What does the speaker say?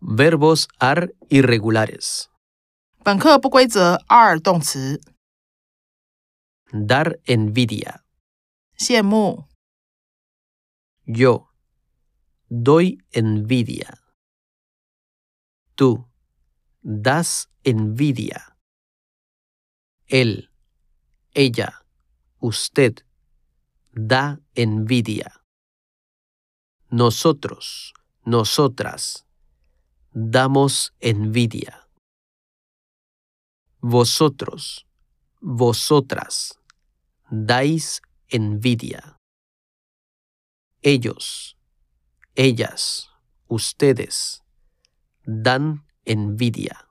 Verbos ar irregulares. 本课不规则 are 动词， Dar envidia. 羡慕、 Yo doy envidia. Tú das envidia. Él, ella, usted da envidia. Nosotros, nosotras damos envidia. Vosotros, vosotras dais envidia. Ellos, ellas, ustedes dan envidia.